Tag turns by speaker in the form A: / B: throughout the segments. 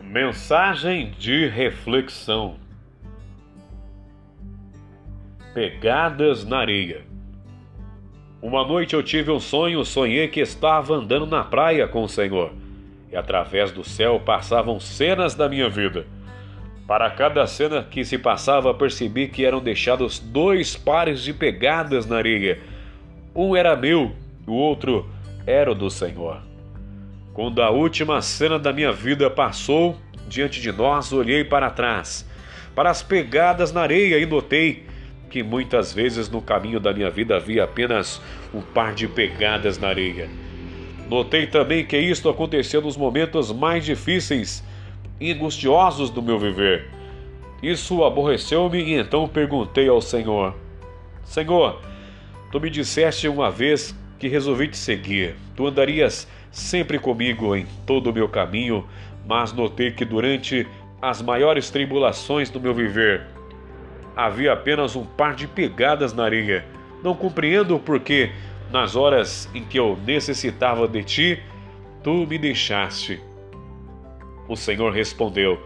A: Mensagem de reflexão: Pegadas na areia. Uma noite eu tive um sonho, sonhei que estava andando na praia com o Senhor, e através do céu passavam cenas da minha vida. Para cada cena que se passava, percebi que eram deixados dois pares de pegadas na areia. Um era meu, o outro era o do Senhor. Quando a última cena da minha vida passou diante de nós, olhei para trás, para as pegadas na areia e notei que muitas vezes no caminho da minha vida havia apenas um par de pegadas na areia. Notei também que isto aconteceu nos momentos mais difíceis e angustiosos do meu viver. Isso aborreceu-me e então perguntei ao Senhor: Senhor, tu me disseste uma vez que resolvi te seguir. Tu andarias sempre comigo em todo o meu caminho, mas notei que durante as maiores tribulações do meu viver havia apenas um par de pegadas na areia. Não compreendo o porquê, nas horas em que eu necessitava de ti, tu me deixaste. O Senhor respondeu: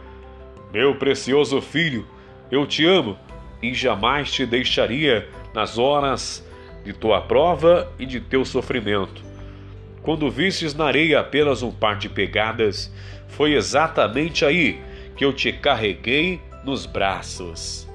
A: Meu precioso filho, eu te amo e jamais te deixaria nas horas de tua prova e de teu sofrimento. Quando vistes na areia apenas um par de pegadas, foi exatamente aí que eu te carreguei nos braços.